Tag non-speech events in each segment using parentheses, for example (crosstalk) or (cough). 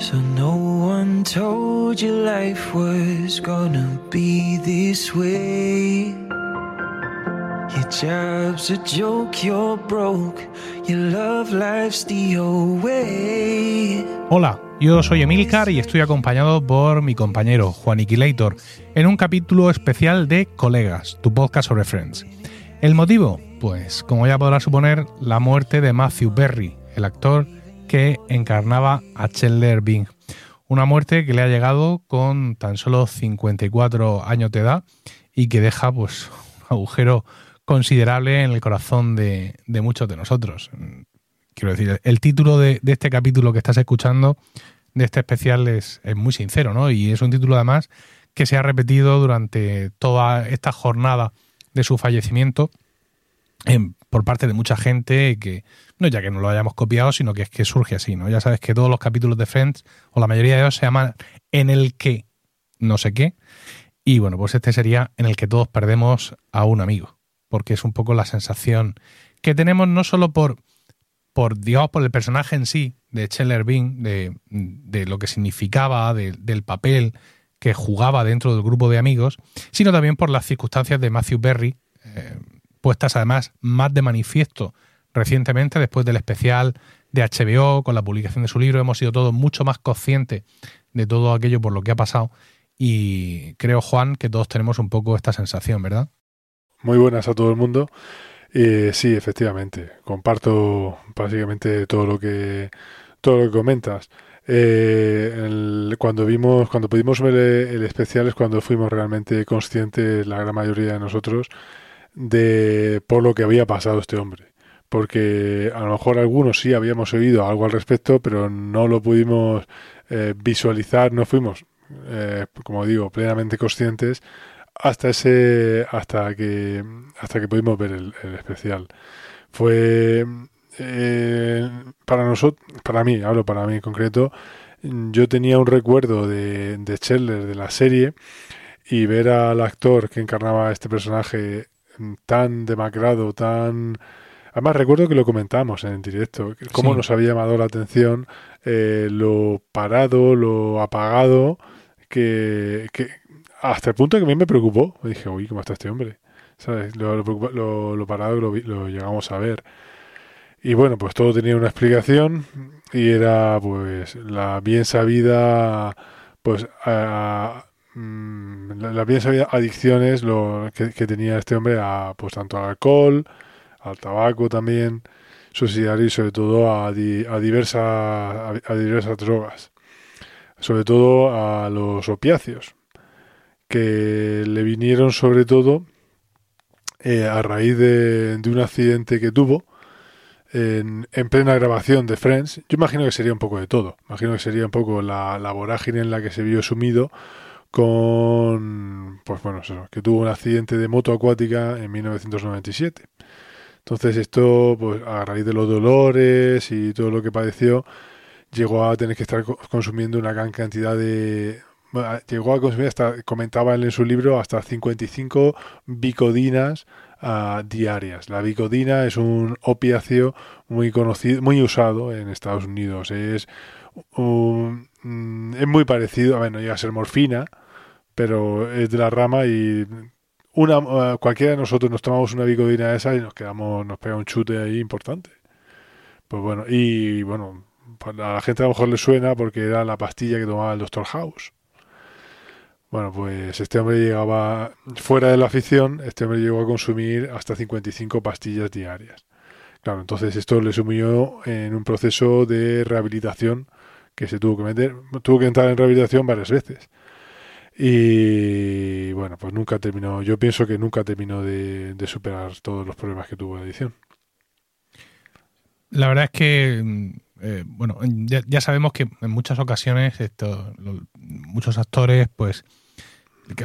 So no one told you life was gonna be this way. Your job's a joke, you're broke. Your love life's the way. Hola, yo soy Emilcar y estoy acompañado por mi compañero Juan Iquilator en un capítulo especial de Colegas, tu podcast sobre Friends. ¿El motivo? Pues, como ya podrás suponer, la muerte de Matthew Perry, el actor que encarnaba a Chandler Bing. Una muerte que le ha llegado con tan solo 54 años de edad y que deja pues, un agujero considerable en el corazón de, muchos de nosotros. Quiero decir, el título de, este capítulo que estás escuchando, de este especial, es, es muy sincero, ¿no? Y es un título además que se ha repetido durante toda esta jornada de su fallecimiento por parte de mucha gente que, no ya que no lo hayamos copiado, sino que es que surge así, ¿no? Ya sabes que todos los capítulos de Friends, o la mayoría de ellos, se llaman en el que no sé qué. Y bueno, pues este sería en el que todos perdemos a un amigo, porque es un poco la sensación que tenemos no solo por, por digamos, por el personaje en sí de Chandler Bing, de, de lo que significaba, del papel que jugaba dentro del grupo de amigos, sino también por las circunstancias de Matthew Berry, eh, puestas además más de manifiesto recientemente, después del especial de HBO, con la publicación de su libro, hemos sido todos mucho más conscientes de todo aquello por lo que ha pasado. Y creo, Juan, que todos tenemos un poco esta sensación, ¿verdad? Muy buenas a todo el mundo. Eh, sí, efectivamente. Comparto básicamente todo lo que todo lo que comentas. Eh, cuando vimos, cuando pudimos ver el especial es cuando fuimos realmente conscientes, la gran mayoría de nosotros, de por lo que había pasado este hombre. Porque a lo mejor algunos sí habíamos oído algo al respecto, pero no lo pudimos eh, visualizar, no fuimos, eh, como digo, plenamente conscientes hasta ese, hasta que, hasta que pudimos ver el, especial. Fue eh, para nosotros, para mí, hablo para mí en concreto, yo tenía un recuerdo de, de Scheller, de la serie, y ver al actor que encarnaba este personaje tan demacrado, tan... Además recuerdo que lo comentamos en directo, cómo nos había llamado la atención eh, lo parado, lo apagado, que, hasta el punto que a mí me preocupó. Me dije, uy, ¿cómo está este hombre? ¿Sabes? Lo, lo, lo, parado lo, lo llegamos a ver. Y bueno, pues todo tenía una explicación y era pues la bien sabida pues a, Mm, la, bien sabía adicciones lo que, tenía este hombre a pues tanto al alcohol, al tabaco también, suicidario y sobre todo a, a, diversas, a, diversas drogas, sobre todo a los opiáceos, que le vinieron sobre todo eh, a raíz de, de, un accidente que tuvo en, en, plena grabación de Friends. Yo imagino que sería un poco de todo, imagino que sería un poco la, la vorágine en la que se vio sumido con, pues bueno, que tuvo un accidente de moto acuática en 1997. Entonces esto, pues a raíz de los dolores y todo lo que padeció, llegó a tener que estar consumiendo una gran cantidad de... llegó a consumir hasta, comentaba él en su libro, hasta 55 bicodinas uh, diarias. La bicodina es un opiáceo muy conocido, muy usado en Estados Unidos. Es un, mm, es muy parecido, a ver, llega a ser morfina, pero es de la rama y una eh, cualquiera de nosotros nos tomamos una bicodina esa y nos quedamos, nos pega un chute ahí importante. Pues bueno, y bueno, a la gente a lo mejor le suena porque era la pastilla que tomaba el Doctor House. Bueno, pues este hombre llegaba, fuera de la afición, este hombre llegó a consumir hasta 55 pastillas diarias. Claro, entonces esto le sumió en un proceso de rehabilitación que se tuvo que meter, tuvo que entrar en rehabilitación varias veces. Y bueno, pues nunca terminó, yo pienso que nunca terminó de, superar todos los problemas que tuvo la edición. La verdad es que, mm, eh, bueno, ya, sabemos que en muchas ocasiones esto, muchos actores, pues,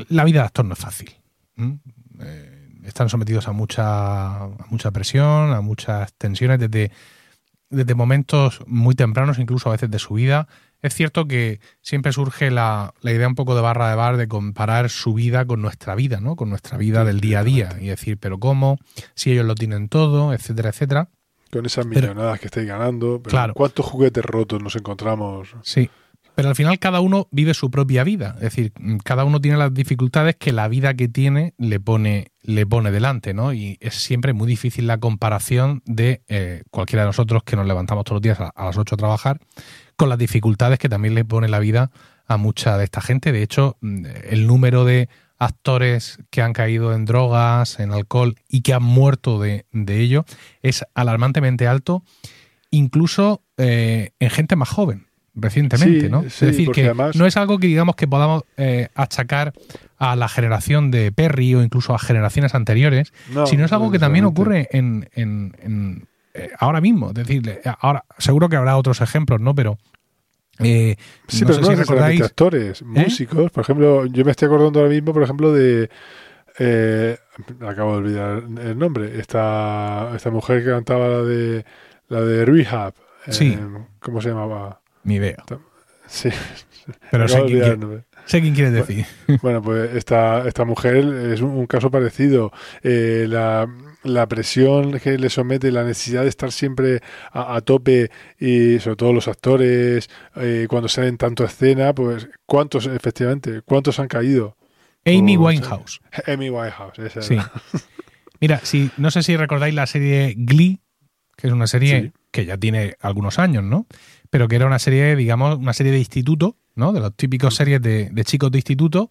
la vida de actor no es fácil. Eh, están sometidos a mucha, a mucha presión, a muchas tensiones desde, desde momentos muy tempranos, incluso a veces de su vida, es cierto que siempre surge la, idea un poco de barra de bar de comparar su vida con nuestra vida, ¿no? Con nuestra vida del día a día. Y decir, pero ¿cómo? Si ellos lo tienen todo, etcétera, etcétera. Con esas millonadas que estáis ganando. Pero claro. ¿Cuántos juguetes rotos nos encontramos? Sí. Pero al final cada uno vive su propia vida. Es decir, cada uno tiene las dificultades que la vida que tiene le pone, le pone delante, ¿no? Y es siempre muy difícil la comparación de eh, cualquiera de nosotros que nos levantamos todos los días a, las 8 a trabajar con las dificultades que también le pone la vida a mucha de esta gente. De hecho, el número de actores que han caído en drogas, en alcohol y que han muerto de, de ello es alarmantemente alto, incluso eh, en gente más joven recientemente, Sí, ¿no? sí, es decir, que además- no es algo que digamos que podamos eh, achacar a la generación de Perry o incluso a generaciones anteriores, No, sino es algo que también ocurre en, en- en, eh, ahora mismo. Es decir, eh, ahora seguro que habrá otros ejemplos, ¿no? Pero eh, Sí, no pero sé no si recordáis. ¿Eh? actores, músicos. Por ejemplo, yo me estoy acordando ahora mismo, por ejemplo, de. eh, acabo de olvidar el nombre. Esta, esta mujer que cantaba la de la de Rehab. eh, Sí. ¿Cómo se llamaba? Ni idea. Sí, Pero sé quién, quiere- sé quién decir. (laughs) Bueno, pues esta, esta mujer es un, un caso parecido. Eh, la, la presión que le somete, la necesidad de estar siempre a, a tope y sobre todo los actores, eh, cuando salen tanto a escena, pues ¿cuántos efectivamente? ¿Cuántos han caído? Amy Winehouse. Amy Winehouse, esa Sí. era. Mira, si, no sé si recordáis la serie Glee, que es una serie Sí. que ya tiene algunos años, ¿no? Pero que era una serie, digamos, una serie de instituto, ¿no? De los típicos series de, de chicos de instituto,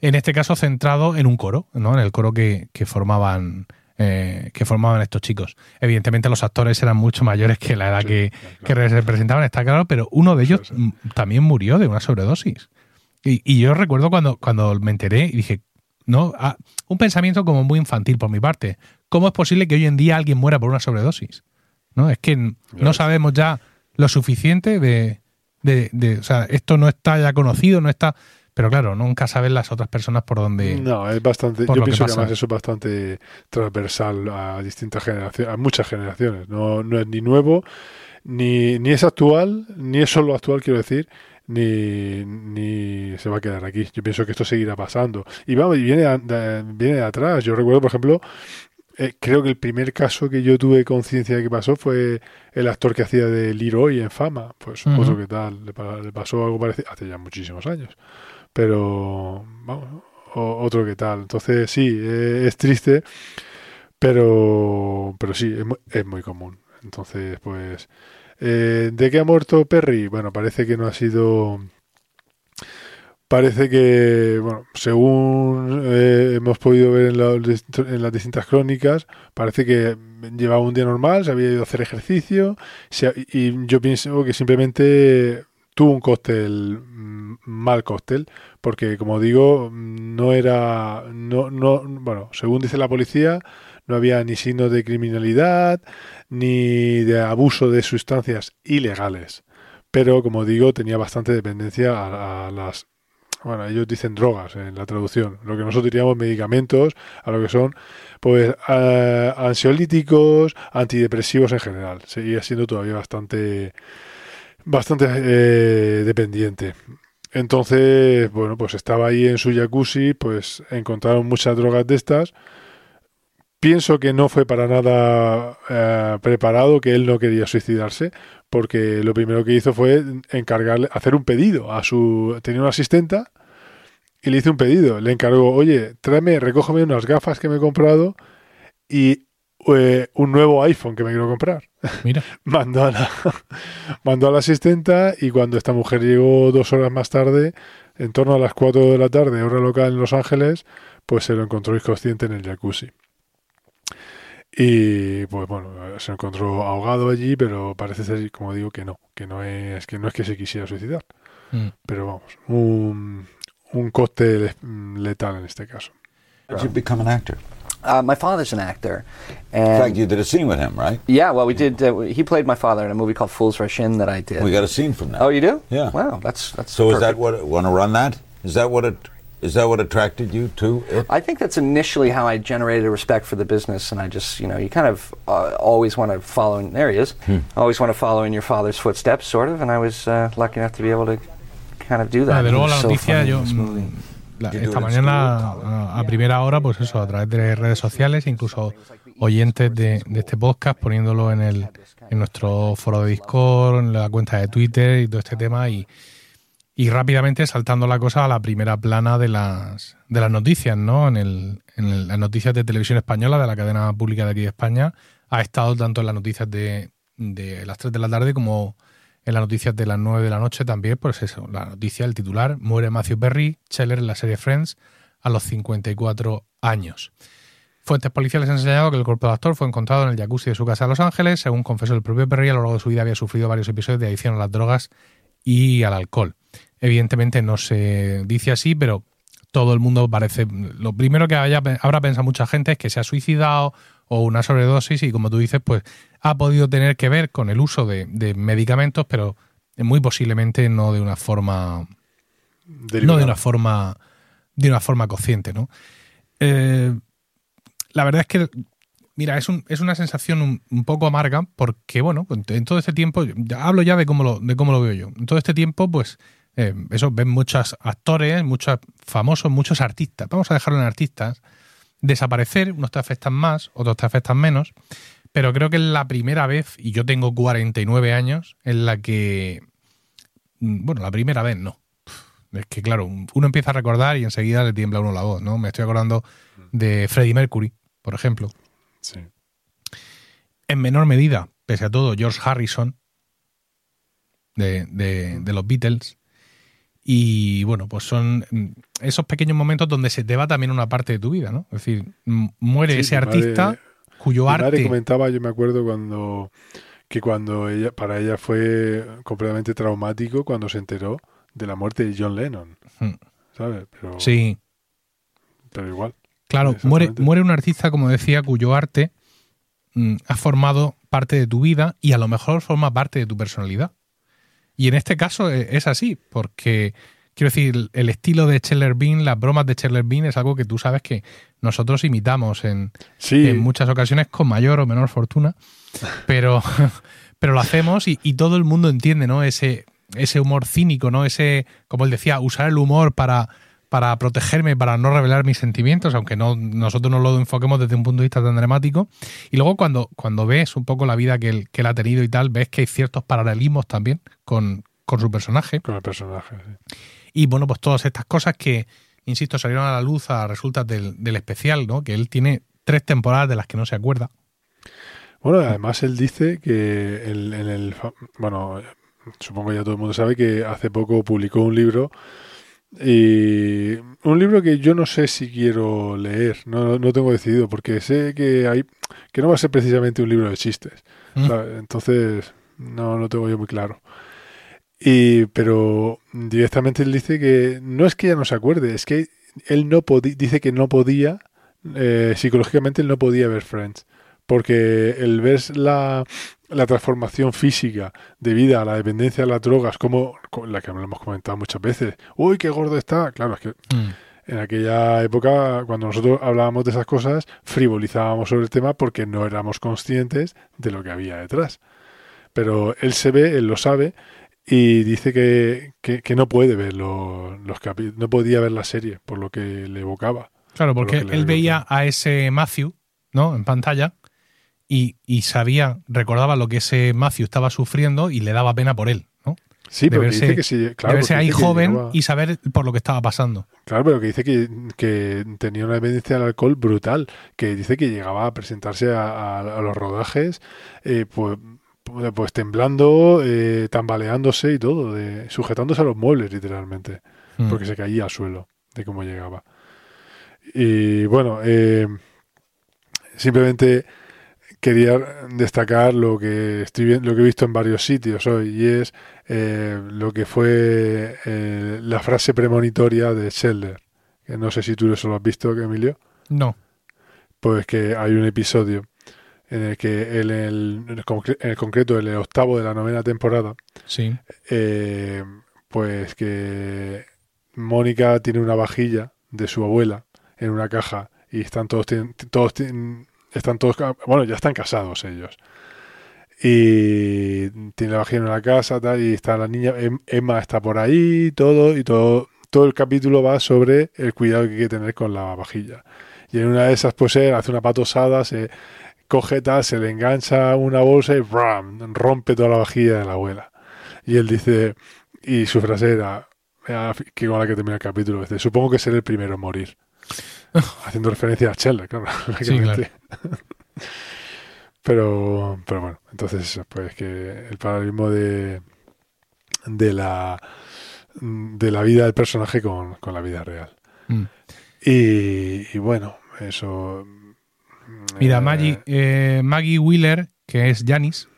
en este caso centrado en un coro, ¿no? En el coro que, que formaban eh, que formaban estos chicos. Evidentemente los actores eran mucho mayores que la edad Sí, que, claro. que representaban, está claro, pero uno de ellos Sí, sí. mm, también murió de una sobredosis. Y, y yo recuerdo cuando, cuando me enteré y dije, no, ah, un pensamiento como muy infantil por mi parte. ¿Cómo es posible que hoy en día alguien muera por una sobredosis? ¿No? Es que no sabemos ya lo suficiente de, de, de- O sea, esto no está ya conocido, no está. Pero claro, nunca saben las otras personas por dónde. No, es bastante. Yo que pienso que, además eso es bastante transversal a distintas generaciones, a muchas generaciones. No, no es ni nuevo, ni, ni es actual, ni es solo actual, quiero decir, ni, ni se va a quedar aquí. Yo pienso que esto seguirá pasando. Y vamos, y viene, a- viene de atrás. Yo recuerdo, por ejemplo, eh, creo que el primer caso que yo tuve conciencia de que pasó fue el actor que hacía de Leroy en fama. Pues Ujú. otro que tal, le, pa- le pasó algo parecido hace ya muchísimos años. Pero, vamos, o- otro que tal. Entonces, sí, eh, es triste, pero, pero sí, es muy, es muy común. Entonces, pues, eh, ¿de qué ha muerto Perry? Bueno, parece que no ha sido. Parece que, bueno, según eh, hemos podido ver en, la- en las distintas crónicas, parece que llevaba un día normal, se había ido a hacer ejercicio, y yo pienso que simplemente tuvo un cóctel, mm, mal cóctel, porque como digo, no era, no, no, bueno, según dice la policía, no había ni signos de criminalidad, ni de abuso de sustancias ilegales. Pero como digo, tenía bastante dependencia a las, bueno, ellos dicen drogas en la traducción, lo que nosotros diríamos medicamentos, a lo que son, pues, eh, ansiolíticos, antidepresivos en general. Seguía siendo todavía bastante, bastante eh, dependiente. Entonces, bueno, pues estaba ahí en su jacuzzi, pues encontraron muchas drogas de estas. Pienso que no fue para nada eh, preparado, que él no quería suicidarse, porque lo primero que hizo fue encargarle, hacer un pedido a su, tenía una asistenta y le hizo un pedido, le encargó, oye, tráeme, recógeme unas gafas que me he comprado y eh, un nuevo iPhone que me quiero comprar Mira, (laughs) mandó a la (laughs) mandó a la asistenta y cuando esta mujer llegó dos horas más tarde, en torno a las 4 de la tarde, hora local en Los Ángeles, pues se lo encontró inconsciente en el jacuzzi. Y pues bueno, se encontró ahogado allí, pero parece ser, como digo, que no, que no es que no es que se quisiera suicidar, mm, pero vamos, un, un cóctel mm, letal en este caso. How did you become an actor? Uh, my father's an actor, And In fact, you did a scene with him, right? yeah, well, we did. Uh, he played my father in a movie called Fools Rush In that I did. We got a scene from that. oh, you do? Yeah. Wow, that's that's. So is that what? Want to run that? Is that what it? Is that what attracted you to it? I think that's initially how I generated a respect for the business, and I just, you know, you kind of uh, always want to follow. In, there he is. Always want to follow in your father's footsteps, sort of. And I was uh, lucky enough to be able to kind of do that. De luego la so noticia, yo mm, la- esta mañana a, a primera hora, pues eso, a través de redes sociales, incluso oyentes de, de este podcast, poniéndolo en el en nuestro foro de Discord, en la cuenta de Twitter y todo este tema. Y, Y rápidamente saltando la cosa a la primera plana de las, de las noticias, ¿no? En, el, en las noticias de televisión española, de la cadena pública de aquí de España, ha estado tanto en las noticias de, de las 3 de la tarde como en las noticias de las 9 de la noche también, pues eso, la noticia, el titular, muere Matthew Perry, Scheller en la serie Friends a los 54 años. Fuentes policiales han señalado que el cuerpo del actor fue encontrado en el jacuzzi de su casa en Los Ángeles. Según confesó el propio Perry, a lo largo de su vida había sufrido varios episodios de adicción a las drogas y al alcohol. Evidentemente no se dice así, pero todo el mundo parece. Lo primero que habrá pensado mucha gente es que se ha suicidado o una sobredosis, y como tú dices, pues ha podido tener que ver con el uso de, medicamentos, pero muy posiblemente no de una forma. No de una forma. de una forma consciente, ¿no? Eh, la verdad es que. Mira, es, un, es una sensación un, poco amarga porque, bueno, en todo este tiempo, hablo ya de cómo lo, de cómo lo veo yo. En todo este tiempo, pues, eh, eso, ven muchos actores, muchos famosos, muchos artistas, vamos a dejarlo en artistas, desaparecer, unos te afectan más, otros te afectan menos, pero creo que es la primera vez, y yo tengo 49 años, en la que, mm, bueno, la primera vez no. Es que claro, uno empieza a recordar y enseguida le tiembla a uno la voz, ¿no? Me estoy acordando de Freddie Mercury, por ejemplo. Sí. En menor medida, pese a todo, George Harrison, de, de los Beatles, y bueno, pues son mm, esos pequeños momentos donde se te va también una parte de tu vida, ¿no? Es decir, muere ese artista cuyo arte. Madre comentaba, yo me acuerdo cuando que cuando ella, para ella fue completamente traumático cuando se enteró de la muerte de John Lennon. Hmm. ¿Sabes? Pero, sí. Pero igual. Claro, muere, muere un artista, como decía, cuyo arte mm, ha formado parte de tu vida y a lo mejor forma parte de tu personalidad. Y en este caso eh, es así, porque quiero decir, el estilo de Cheller Bean, las bromas de Cheller Bean es algo que tú sabes que nosotros imitamos en, en muchas ocasiones con mayor o menor fortuna, (laughs) pero, (laughs) pero lo hacemos y, y, todo el mundo entiende, ¿no? Ese, ese humor cínico, ¿no? Ese, como él decía, usar el humor para para protegerme, para no revelar mis sentimientos, aunque no, nosotros no lo enfoquemos desde un punto de vista tan dramático. Y luego cuando, cuando ves un poco la vida que él, que él ha tenido y tal, ves que hay ciertos paralelismos también con, su personaje. Con el personaje, sí. Y bueno, pues todas estas cosas que, insisto, salieron a la luz a resultas del, del especial, ¿no? Que él tiene tres temporadas de las que no se acuerda. Bueno, además él dice que en el... Bueno, supongo que ya todo el mundo sabe que hace poco publicó un libro y un libro que yo no sé si quiero leer, no, no tengo decidido, porque sé que hay que no va a ser precisamente un libro de chistes. Mm. Entonces, no lo tengo yo muy claro. Y, pero directamente él dice que no es que ya no se acuerde, es que él no podía, dice que no podía, eh, psicológicamente él no podía ver Friends, porque el ver la, la transformación física debido a la dependencia de las drogas, como la que hemos comentado muchas veces, uy, qué gordo está, claro, es que mm. en aquella época, cuando nosotros hablábamos de esas cosas, frivolizábamos sobre el tema porque no éramos conscientes de lo que había detrás. Pero él se ve, él lo sabe, y dice que, que, no puede ver los, los capítulos, no podía ver la serie por lo que le evocaba. Claro, porque él veía a ese Matthew, ¿no? En pantalla, y, sabía, recordaba lo que ese Matthew estaba sufriendo y le daba pena por él, ¿no? Sí, pero dice que sí, claro. verse ahí joven y saber por lo que estaba pasando. Claro, pero que dice que, tenía una dependencia al alcohol brutal, que dice que llegaba a presentarse a, los rodajes, eh, pues, pues temblando, eh, tambaleándose y todo, de, sujetándose a los muebles literalmente, mm. porque se caía al suelo de cómo llegaba. Y bueno, eh, simplemente quería destacar lo que estoy lo que he visto en varios sitios hoy y es eh, lo que fue eh, la frase premonitoria de Scheller que no sé si tú eso lo has visto Emilio. No. Pues que hay un episodio en el que en el, en el concreto en el octavo de la novena temporada sí. eh, pues que Mónica tiene una vajilla de su abuela en una caja y están todos todos tienen están todos, bueno, ya están casados ellos. Y tiene la vagina en la casa, tal, y está la niña, em, Emma está por ahí, todo, y todo, todo el capítulo va sobre el cuidado que hay que tener con la vajilla. Y en una de esas, pues él hace una patosada, se coge tal, se le engancha una bolsa y rompe toda la vajilla de la abuela. Y él dice, y su frase era, que con la que termina el capítulo. Dice, supongo que seré el primero en morir. (laughs) Haciendo referencia a Shelley, claro. (laughs) lógicamente. (laughs) pero, pero bueno, entonces pues que el paralelismo de, de la de la vida del personaje con, con la vida real. Mm. Y, y bueno, eso. Mira, eh, Maggie, eh, Maggie Wheeler, que es Janis,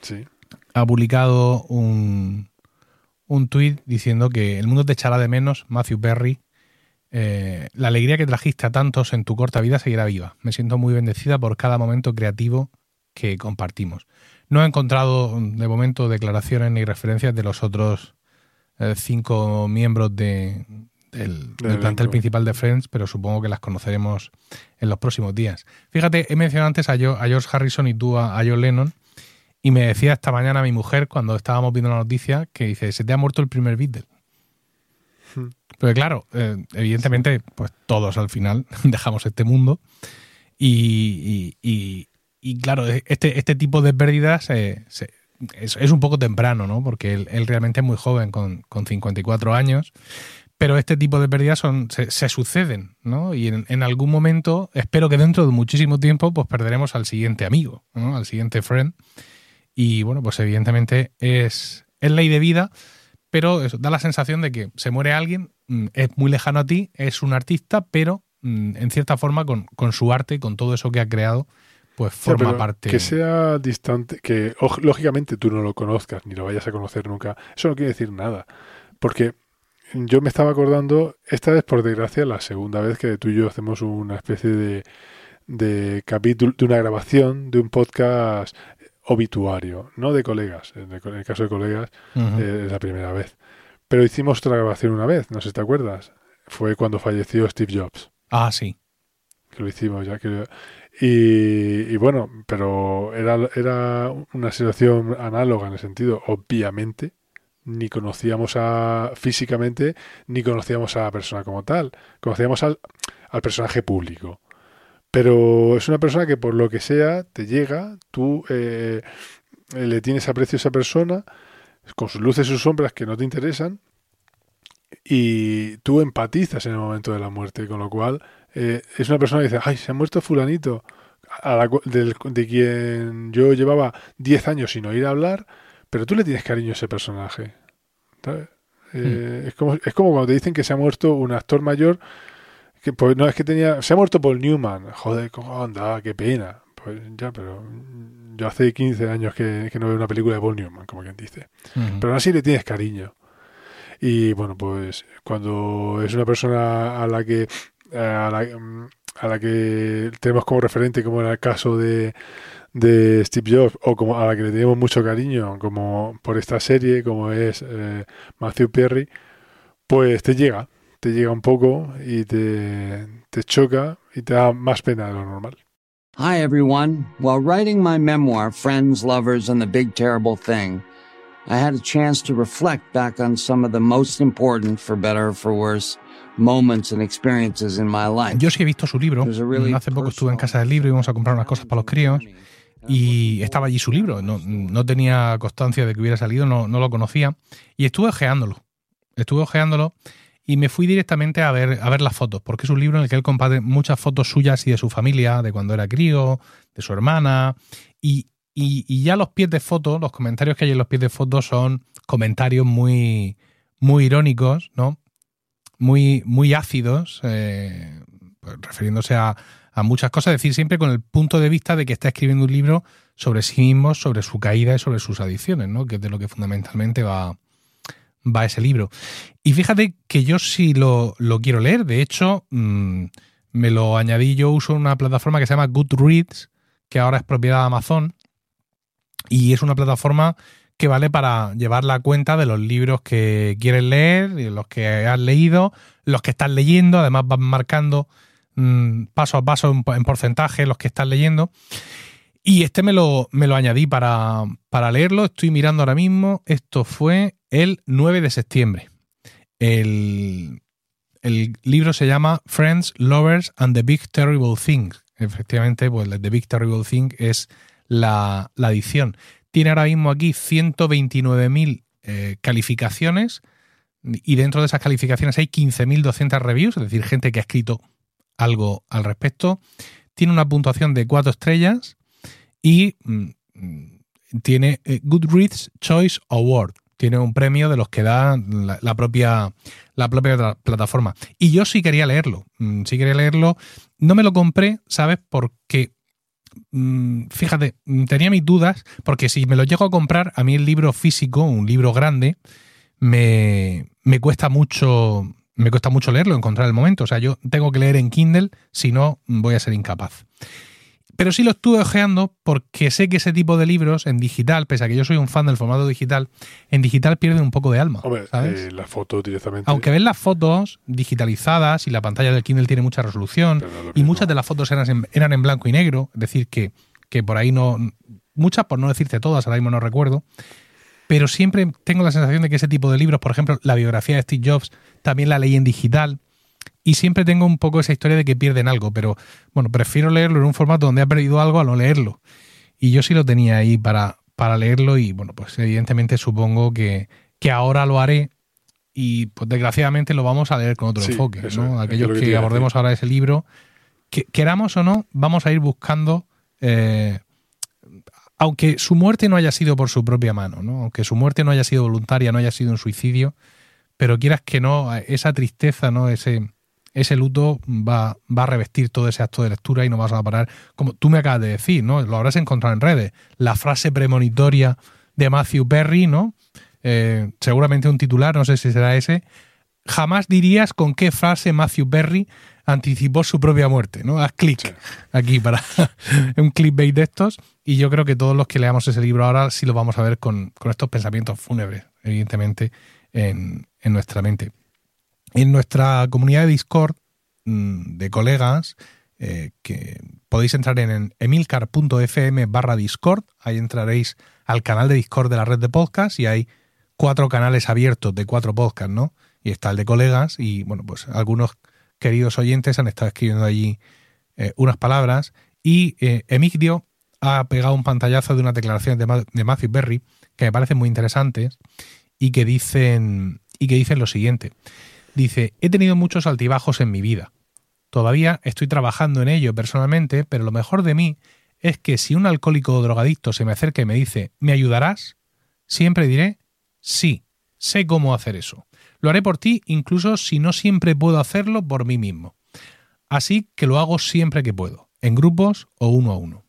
Sí. ha publicado un, un tuit diciendo que el mundo te echará de menos, Matthew Perry. Eh, la alegría que trajiste a tantos en tu corta vida seguirá viva. Me siento muy bendecida por cada momento creativo que compartimos. No he encontrado de momento declaraciones ni referencias de los otros eh, cinco miembros de- del, plantel principal de Friends, pero supongo que las conoceremos en los próximos días. Fíjate, he mencionado antes a George Harrison y tú a, a John Lennon, y me decía esta mañana mi mujer, cuando estábamos viendo la noticia, que dice, se te ha muerto el primer Beatle. Pero claro, eh, evidentemente, pues todos al final (laughs) dejamos este mundo. Y, y- y- y, claro, este, este tipo de pérdidas eh, se- es, es un poco temprano, ¿no? Porque él, él realmente es muy joven, con, con 54 años. Pero este tipo de pérdidas son, se, se suceden, ¿no? Y en, en algún momento, espero que dentro de muchísimo tiempo, pues perderemos al siguiente amigo, ¿no? Al siguiente friend. Y bueno, pues evidentemente es, es ley de vida, pero eso, da la sensación de que se muere alguien, mm, es muy lejano a ti, es un artista, pero mm, en cierta forma con, con su arte, con todo eso que ha creado, pues forma parte. Que sea distante, que lógicamente tú no lo conozcas ni lo vayas a conocer nunca, eso no quiere decir nada. Porque yo me estaba acordando, esta vez por desgracia, la segunda vez que tú y yo hacemos una especie de, de capítulo, de una grabación de un podcast obituario, no de colegas. En el, en el caso de colegas eh, es la primera vez. Pero hicimos otra grabación una vez, no sé si te acuerdas. Fue cuando falleció Steve Jobs Ah, sí. que lo hicimos ya que y, y bueno pero era, era una situación análoga en el sentido obviamente ni conocíamos a físicamente ni conocíamos a la persona como tal conocíamos al, al personaje público pero es una persona que por lo que sea te llega tú eh, le tienes aprecio a esa persona con sus luces y sus sombras que no te interesan y tú empatizas en el momento de la muerte con lo cual eh, es una persona que dice, ay, se ha muerto fulanito, a la del- de quien yo llevaba 10 años sin oír hablar, pero tú le tienes cariño a ese personaje. ¿sabes? Eh, es, como, es como cuando te dicen que se ha muerto un actor mayor, que pues no es que tenía, se ha muerto Paul Newman, joder, ¿cómo anda? Qué pena. Pues ya, pero yo hace 15 años que, que no veo una película de Paul Newman, como quien dice. Pero aún así le tienes cariño. Y bueno, pues cuando es una persona a la que a la, mm, a la que tenemos como referente, como en el caso de, de Steve Jobs, o como a la que le tenemos mucho cariño, como por esta serie, como es eh, Matthew Perry, pues te llega, te llega un poco y te, te choca y te da más pena de lo normal. Hi, everyone. While writing my memoir, Friends, Lovers, and the Big Terrible Thing, I had a chance to reflect back on some of the most important, for better or for worse, moments and experiences in my life. Yo sí he visto su libro. Hace poco estuve en casa del libro y íbamos a comprar unas cosas para los críos. y estaba allí su libro. No, no tenía constancia de que hubiera salido, no, no lo conocía. Y estuve ojeándolo. Estuve ojeándolo y me fui directamente a ver, a ver las fotos, porque es un libro en el que él comparte muchas fotos suyas y de su familia, de cuando era crío, de su hermana. Y, y, ya los pies de fotos, los comentarios que hay en los pies de fotos son comentarios muy, muy irónicos, ¿no? Muy, muy ácidos, eh, pues, refiriéndose a, a muchas cosas, es decir, siempre con el punto de vista de que está escribiendo un libro sobre sí mismo, sobre su caída y sobre sus adicciones, ¿no? Que es de lo que fundamentalmente va, va ese libro. Y fíjate que yo sí lo, lo quiero leer, de hecho, mmm, me lo añadí, yo uso una plataforma que se llama Goodreads, que ahora es propiedad de Amazon, y es una plataforma que vale para llevar la cuenta de los libros que quieres leer, los que has leído, los que estás leyendo, además van marcando mmm, paso a paso en, en porcentaje los que estás leyendo. Y este me lo, me lo añadí para, para leerlo. Estoy mirando ahora mismo. Esto fue el 9 de septiembre. El, el libro se llama Friends, Lovers and the Big Terrible Thing. Efectivamente, pues The Big Terrible Thing es la, la edición. Tiene ahora mismo aquí 129.000 eh, calificaciones y dentro de esas calificaciones hay 15.200 reviews, es decir, gente que ha escrito algo al respecto. Tiene una puntuación de 4 estrellas y mm, tiene eh, Goodreads Choice Award. Tiene un premio de los que da la, propia, la propia plataforma. Y yo sí quería leerlo. Mm, sí quería leerlo. No me lo compré, ¿sabes? Porque mm, fíjate, tenía mis dudas, porque si me lo llego a comprar, a mí el libro físico, un libro grande, me, me cuesta mucho. Me cuesta mucho leerlo, encontrar el momento. O sea, yo tengo que leer en Kindle, si no, voy a ser incapaz. Pero sí lo estuve ojeando porque sé que ese tipo de libros en digital, pese a que yo soy un fan del formato digital, en digital pierden un poco de alma. Hombre, ¿sabes? Eh, las fotos directamente. Aunque ves las fotos digitalizadas y la pantalla del Kindle tiene mucha resolución y muchas de las fotos eran en, eran en blanco y negro, es decir, que, que por ahí no. Muchas, por no decirte todas, ahora mismo no recuerdo, pero siempre tengo la sensación de que ese tipo de libros, por ejemplo, la biografía de Steve Jobs, también la leí en digital. Y siempre tengo un poco esa historia de que pierden algo, pero bueno, prefiero leerlo en un formato donde ha perdido algo a no leerlo. Y yo sí lo tenía ahí para, para leerlo y bueno, pues evidentemente supongo que, que ahora lo haré y pues desgraciadamente lo vamos a leer con otro enfoque. ¿no? Aquellos que, abordemos ahora ese libro, que, queramos o no, vamos a ir buscando eh, aunque su muerte no haya sido por su propia mano, ¿no? aunque su muerte no haya sido voluntaria, no haya sido un suicidio, pero quieras que no, esa tristeza, ¿no? ese, ese luto va, va a revestir todo ese acto de lectura y no vas a parar, como tú me acabas de decir, ¿no? lo habrás encontrado en redes, la frase premonitoria de Matthew Perry, ¿no? Eh, seguramente un titular, no sé si será ese, jamás dirías con qué frase Matthew Perry anticipó su propia muerte, ¿no? Haz clic aquí para (laughs) un clickbait de estos y yo creo que todos los que leamos ese libro ahora sí lo vamos a ver con, estos pensamientos fúnebres, evidentemente, en, nuestra mente. En nuestra comunidad de Discord mm, de colegas, eh, podéis entrar en emilcar.fm barra Discord, ahí entraréis al canal de Discord de la red de podcast y hay cuatro canales abiertos de cuatro podcasts, ¿no? Y está el de colegas y, bueno, pues algunos queridos oyentes han estado escribiendo allí eh, unas palabras y eh, Emigdio ha pegado un pantallazo de una declaración de, de Matthew Berry que me parecen muy interesantes y que dicen y que dicen lo siguiente. Dice, he tenido muchos altibajos en mi vida. Todavía estoy trabajando en ello personalmente, pero lo mejor de mí es que si un alcohólico o drogadicto se me acerca y me dice, ¿me ayudarás? Siempre diré, sí, sé cómo hacer eso. Lo haré por ti incluso si no siempre puedo hacerlo por mí mismo. Así que lo hago siempre que puedo, en grupos o uno a uno.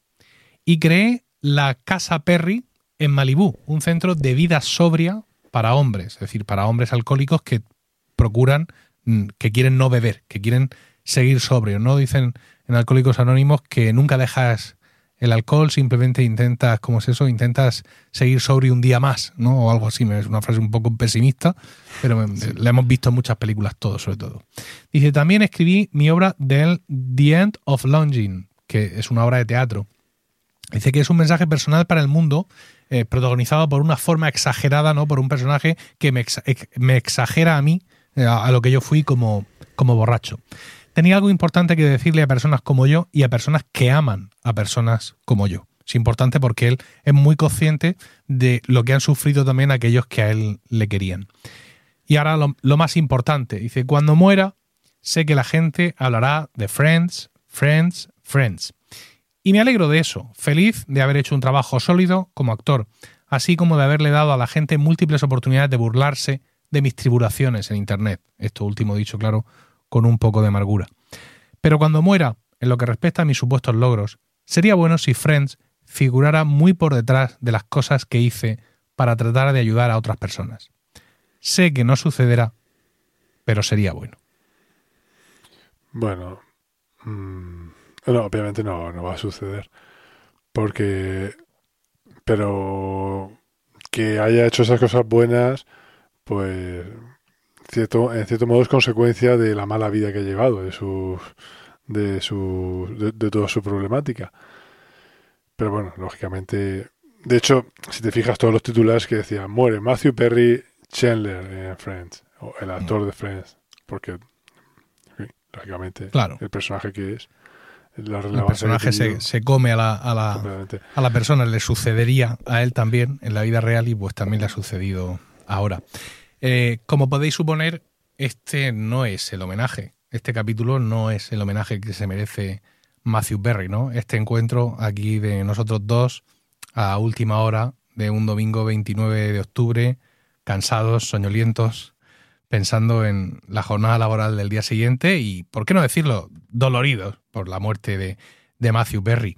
Y creé la Casa Perry en Malibú, un centro de vida sobria para hombres, es decir, para hombres alcohólicos que procuran, mm, que quieren no beber, que quieren seguir sobrios. No dicen en Alcohólicos Anónimos que nunca dejas el alcohol, simplemente intentas, ¿cómo es eso? Intentas seguir sobrio un día más, ¿no? O algo así, es una frase un poco pesimista, pero la hemos visto en muchas películas todo, sobre todo. Dice, también escribí mi obra del The End of Longing, que es una obra de teatro. Dice que es un mensaje personal para el mundo, eh, protagonizado por una forma exagerada, ¿no? Por un personaje que me, exagera a mí, eh, a, lo que yo fui como, como borracho tenía algo importante que decirle a personas como yo y a personas que aman a personas como yo. Es importante porque él es muy consciente de lo que han sufrido también aquellos que a él le querían. Y ahora lo, más importante, dice, cuando muera, sé que la gente hablará de Friends, Friends, Friends. Y me alegro de eso, feliz de haber hecho un trabajo sólido como actor, así como de haberle dado a la gente múltiples oportunidades de burlarse de mis tribulaciones en Internet. Esto último dicho, claro, con un poco de amargura. Pero cuando muera, en lo que respecta a mis supuestos logros, sería bueno si Friends figurara muy por detrás de las cosas que hice para tratar de ayudar a otras personas. Sé que no sucederá, pero sería bueno. Bueno, mm, no, obviamente no, no va a suceder. Porque, pero que haya hecho esas cosas buenas, pues cierto, en cierto modo es consecuencia de la mala vida que ha llevado, de su, de su, de, toda su problemática. Pero bueno, lógicamente, de hecho, si te fijas todos los titulares que decían muere Matthew Perry Chandler en Friends, o el actor mm. de Friends, porque lógicamente claro. el personaje que es. La el personaje se, se, come a la, a, la, a la persona, le sucedería a él también en la vida real y pues también le ha sucedido ahora. Eh, como podéis suponer, este no es el homenaje. Este capítulo no es el homenaje que se merece Matthew Perry, ¿no? Este encuentro aquí de nosotros dos a última hora de un domingo 29 de octubre, cansados, soñolientos, pensando en la jornada laboral del día siguiente y, ¿por qué no decirlo?, doloridos por la muerte de, de Matthew Perry.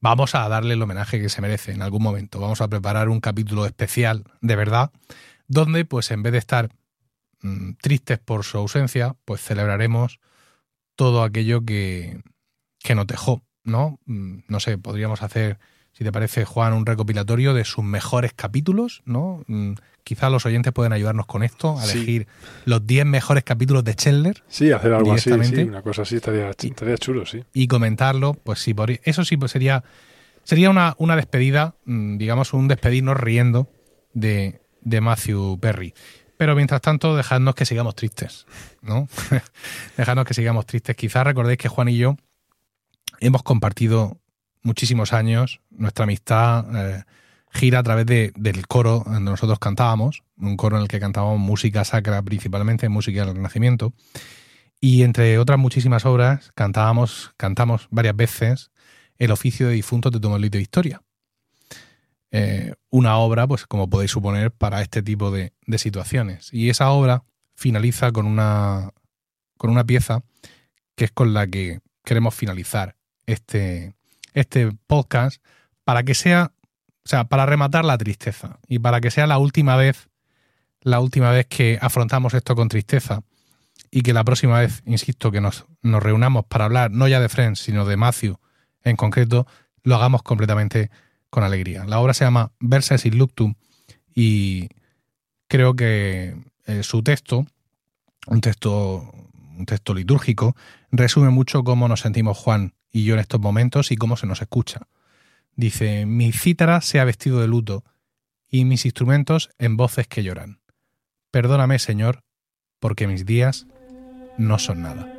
Vamos a darle el homenaje que se merece en algún momento. Vamos a preparar un capítulo especial, de verdad, donde, pues en vez de estar mm, tristes por su ausencia, pues celebraremos todo aquello que, que nos dejó, ¿no? Mm, no sé, podríamos hacer, si te parece, Juan, un recopilatorio de sus mejores capítulos, ¿no? Mm, quizá los oyentes pueden ayudarnos con esto, a Sí. elegir los 10 mejores capítulos de Chandler Sí, hacer algo así, sí, una cosa así estaría, estaría chulo, sí. y comentarlo, pues sí, por- eso sí pues sería, sería una, una despedida, digamos, un despedirnos riendo de, de Matthew Perry. Pero mientras tanto, dejadnos que sigamos tristes, ¿no? (laughs) dejadnos que sigamos tristes. Quizás recordéis que Juan y yo hemos compartido muchísimos años, nuestra amistad eh, gira a través de- del coro donde nosotros cantábamos, un coro en el que cantábamos música sacra principalmente, música del Renacimiento, y entre otras muchísimas obras cantábamos, cantamos varias veces el oficio de difuntos de Tomelito de Historia. Eh, una obra, pues como podéis suponer, para este tipo de, de situaciones. Y esa obra finaliza con una, con una pieza que es con la que queremos finalizar este, este podcast para que sea, o sea, para rematar la tristeza y para que sea la última vez, la última vez que afrontamos esto con tristeza y que la próxima vez, insisto, que nos, nos reunamos para hablar no ya de Friends, sino de Matthew en concreto, lo hagamos completamente alegría. La obra se llama Verses in Luctum y creo que eh, su texto, un texto, un texto litúrgico, resume mucho cómo nos sentimos Juan y yo en estos momentos y cómo se nos escucha. Dice, mi cítara se ha vestido de luto y mis instrumentos en voces que lloran. Perdóname, Señor, porque mis días no son nada.